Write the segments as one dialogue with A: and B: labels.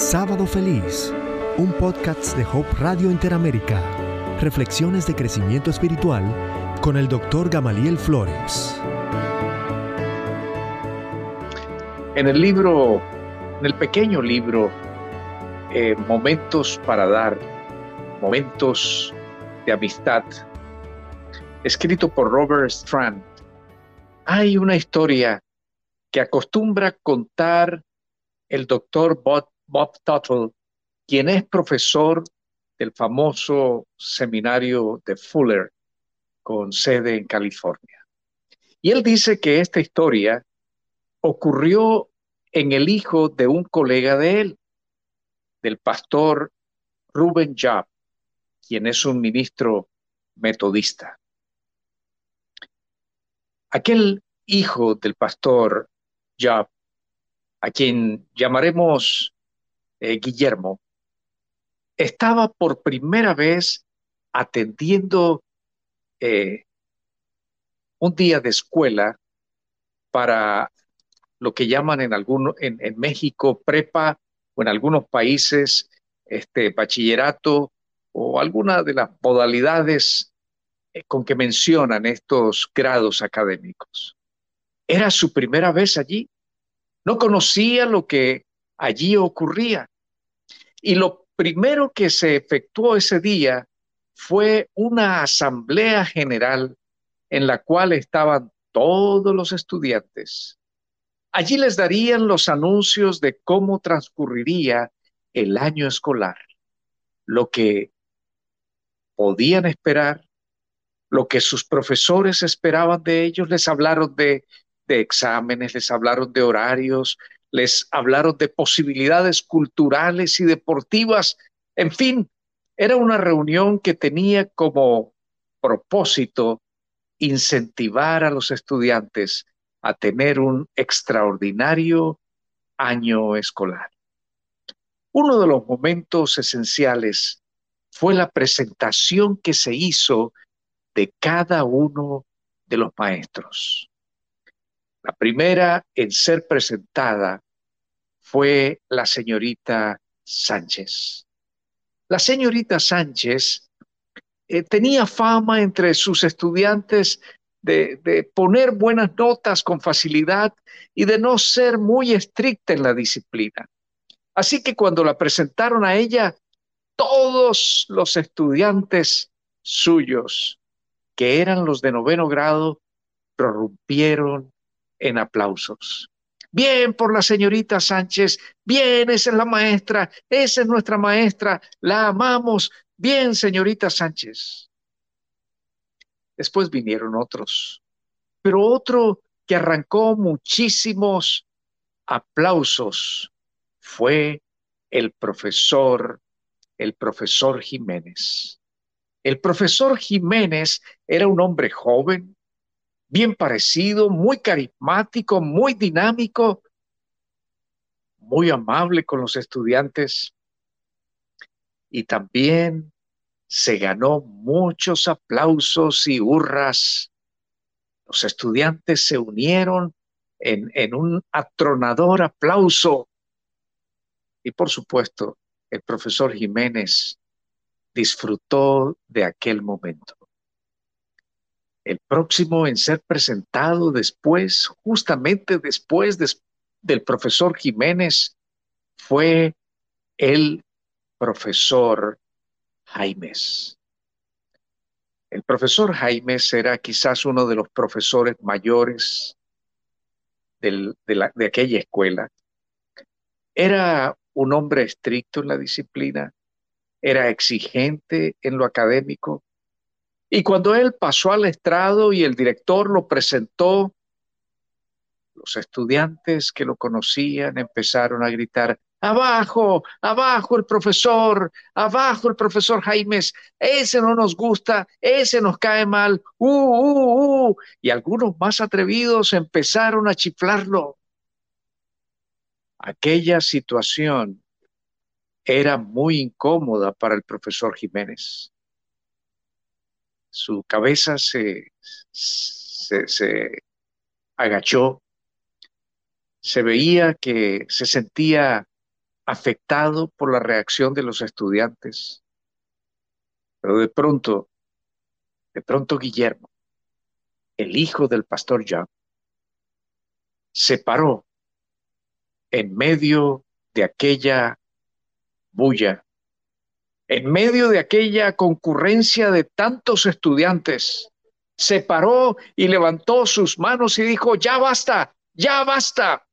A: Sábado Feliz, un podcast de Hope Radio Interamérica. Reflexiones de crecimiento espiritual con el doctor Gamaliel Flores.
B: En el libro, en el pequeño libro, eh, Momentos para dar, Momentos de Amistad, escrito por Robert Strand, hay una historia que acostumbra contar el doctor Bob, Bob Tuttle, quien es profesor del famoso seminario de Fuller con sede en California. Y él dice que esta historia ocurrió en el hijo de un colega de él, del pastor Ruben Job, quien es un ministro metodista. Aquel hijo del pastor Job, a quien llamaremos eh, Guillermo, estaba por primera vez atendiendo eh, un día de escuela para lo que llaman en, algunos, en, México prepa o en algunos países este, bachillerato o alguna de las modalidades eh, con que mencionan estos grados académicos. Era su primera vez allí. No conocía lo que allí ocurría. Y lo primero que se efectuó ese día fue una asamblea general en la cual estaban todos los estudiantes. Allí les darían los anuncios de cómo transcurriría el año escolar, lo que podían esperar, lo que sus profesores esperaban de ellos, les hablaron de, de exámenes, les hablaron de horarios, les hablaron de posibilidades culturales y deportivas, en fin, era una reunión que tenía como propósito incentivar a los estudiantes a tener un extraordinario año escolar. Uno de los momentos esenciales fue la presentación que se hizo de cada uno de los maestros. La primera en ser presentada fue la señorita Sánchez. La señorita Sánchez eh, tenía fama entre sus estudiantes de, de, poner buenas notas con facilidad y de no ser muy estricta en la disciplina. Así que cuando la presentaron a ella, todos los estudiantes suyos, que eran los de noveno grado, prorrumpieron en aplausos. Bien por la señorita Sánchez, bien, esa es la maestra, esa es nuestra maestra, la amamos, bien, señorita Sánchez. Después vinieron otros, pero otro que arrancó muchísimos aplausos fue el profesor, el profesor Jiménez. El profesor Jiménez era un hombre joven, bien parecido, muy carismático, muy dinámico, muy amable con los estudiantes y también se ganó muchos aplausos y hurras. Los estudiantes se unieron en, en un atronador aplauso y por supuesto el profesor Jiménez disfrutó de aquel momento. El próximo en ser presentado después, justamente después del profesor Jiménez, fue el profesor Jaimes. El profesor Jaimes era quizás uno de los profesores mayores de, de aquella escuela. Era un hombre estricto en la disciplina, era exigente en lo académico, y cuando él pasó al estrado y el director lo presentó, los estudiantes que lo conocían empezaron a gritar, abajo, abajo el profesor, abajo el profesor Jaimes, ese no nos gusta, ese nos cae mal, uh, uh, uh. Y algunos más atrevidos empezaron a chiflarlo. Aquella situación era muy incómoda para el profesor Jiménez su cabeza se, se, agachó, se veía que se sentía afectado por la reacción de los estudiantes. Pero de pronto, de pronto Guillermo, el hijo del pastor John, se paró en medio de aquella bulla, en medio de aquella concurrencia de tantos estudiantes, se paró y levantó sus manos y dijo, ya basta, ya basta,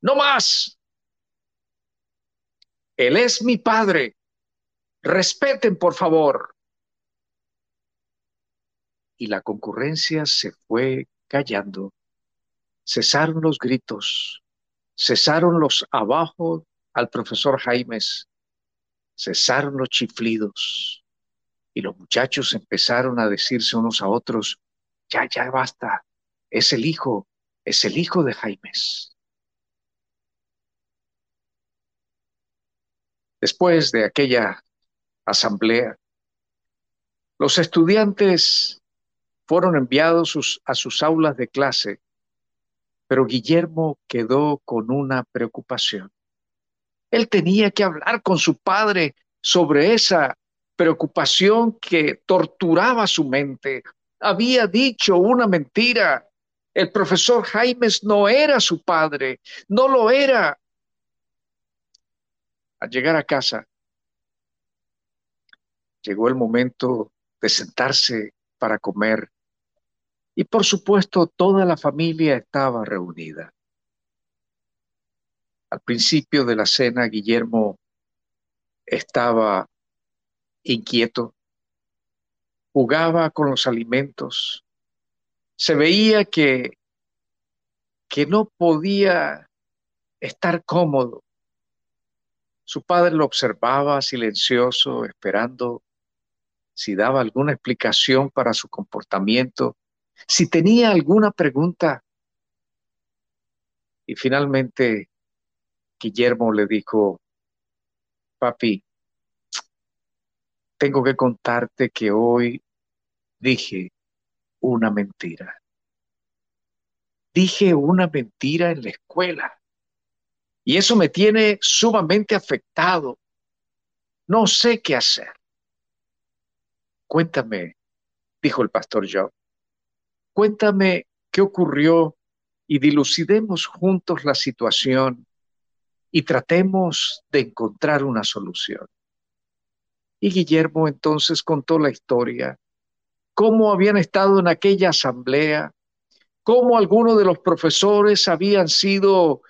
B: no más. Él es mi padre, respeten por favor. Y la concurrencia se fue callando cesaron los gritos, cesaron los abajo al profesor Jaimes, cesaron los chiflidos y los muchachos empezaron a decirse unos a otros, ya, ya basta, es el hijo, es el hijo de Jaimes. Después de aquella asamblea, los estudiantes fueron enviados a sus aulas de clase pero Guillermo quedó con una preocupación. Él tenía que hablar con su padre sobre esa preocupación que torturaba su mente. Había dicho una mentira. El profesor Jaimes no era su padre, no lo era. Al llegar a casa, llegó el momento de sentarse para comer y por supuesto, toda la familia estaba reunida. Al principio de la cena, Guillermo estaba inquieto, jugaba con los alimentos, se veía que, que no podía estar cómodo. Su padre lo observaba silencioso, esperando si daba alguna explicación para su comportamiento si tenía alguna pregunta. Y finalmente Guillermo le dijo, papi, tengo que contarte que hoy dije una mentira. Dije una mentira en la escuela. Y eso me tiene sumamente afectado. No sé qué hacer. Cuéntame, dijo el pastor Job. Cuéntame qué ocurrió y dilucidemos juntos la situación y tratemos de encontrar una solución. Y Guillermo entonces contó la historia, cómo habían estado en aquella asamblea, cómo algunos de los profesores habían sido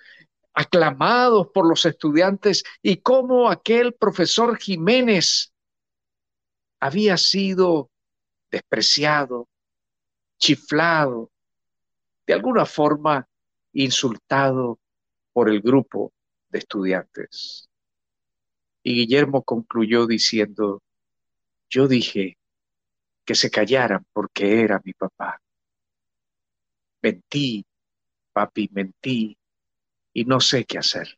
B: aclamados por los estudiantes y cómo aquel profesor Jiménez había sido despreciado, chiflado, de alguna forma insultado por el grupo de estudiantes. Y Guillermo concluyó diciendo, yo dije que se callaran porque era mi papá. Mentí, papi, mentí y no sé qué hacer.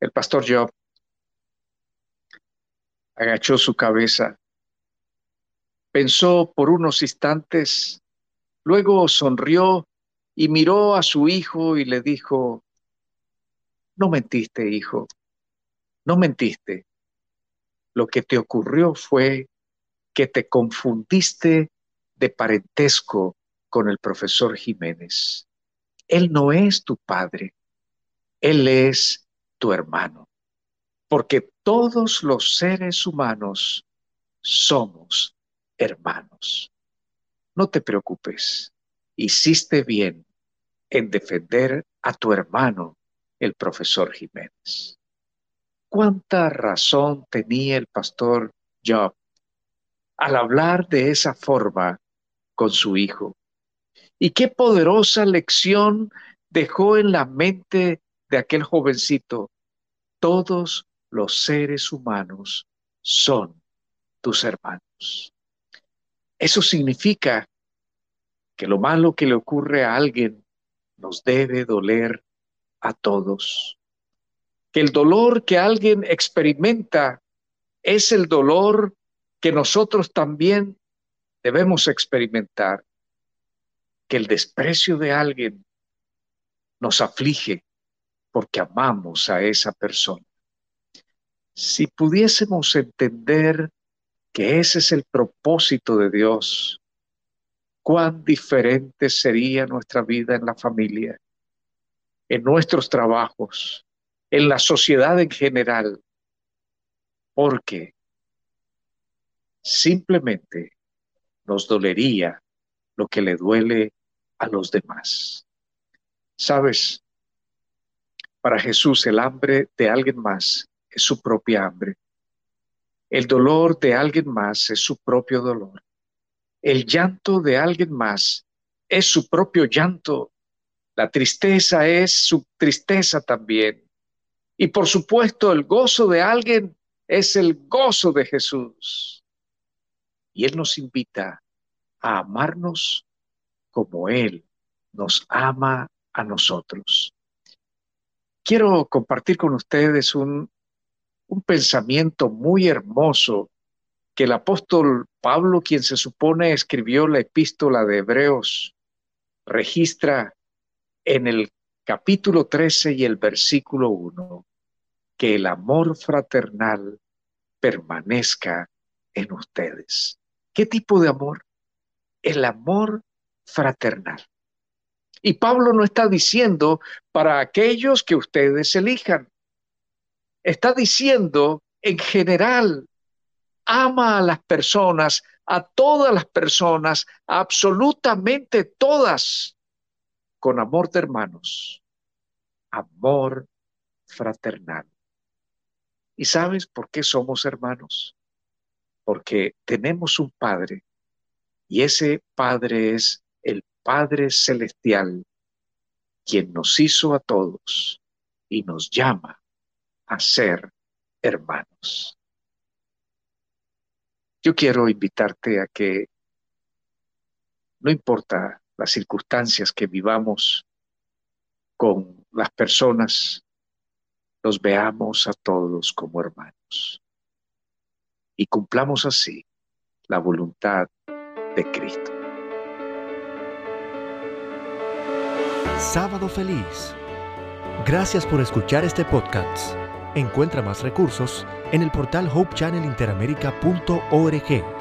B: El pastor Job agachó su cabeza Pensó por unos instantes, luego sonrió y miró a su hijo y le dijo, no mentiste, hijo, no mentiste. Lo que te ocurrió fue que te confundiste de parentesco con el profesor Jiménez. Él no es tu padre, él es tu hermano, porque todos los seres humanos somos hermanos. No te preocupes, hiciste bien en defender a tu hermano, el profesor Jiménez. ¿Cuánta razón tenía el pastor Job al hablar de esa forma con su hijo? ¿Y qué poderosa lección dejó en la mente de aquel jovencito? Todos los seres humanos son tus hermanos. Eso significa que lo malo que le ocurre a alguien nos debe doler a todos. Que el dolor que alguien experimenta es el dolor que nosotros también debemos experimentar. Que el desprecio de alguien nos aflige, porque amamos a esa persona. Si pudiésemos entender que ese es el propósito de Dios, cuán diferente sería nuestra vida en la familia, en nuestros trabajos, en la sociedad en general, porque simplemente nos dolería lo que le duele a los demás. Sabes, para Jesús el hambre de alguien más es su propia hambre. El dolor de alguien más es su propio dolor. El llanto de alguien más es su propio llanto. La tristeza es su tristeza también. Y por supuesto el gozo de alguien es el gozo de Jesús. Y Él nos invita a amarnos como Él nos ama a nosotros. Quiero compartir con ustedes un, un pensamiento muy hermoso que el apóstol Pablo, quien se supone escribió la epístola de Hebreos, registra en el capítulo 13 y el versículo 1, que el amor fraternal permanezca en ustedes. ¿Qué tipo de amor? El amor fraternal. Y Pablo no está diciendo para aquellos que ustedes elijan. Está diciendo en general, ama a las personas, a todas las personas, absolutamente todas, con amor de hermanos, amor fraternal. ¿Y sabes por qué somos hermanos? Porque tenemos un Padre y ese Padre es el Padre Celestial, quien nos hizo a todos y nos llama a ser hermanos. Yo quiero invitarte a que, no importa las circunstancias que vivamos con las personas, los veamos a todos como hermanos y cumplamos así la voluntad de Cristo.
A: Sábado feliz. Gracias por escuchar este podcast. Encuentra más recursos en el portal hopechannelinteramerica.org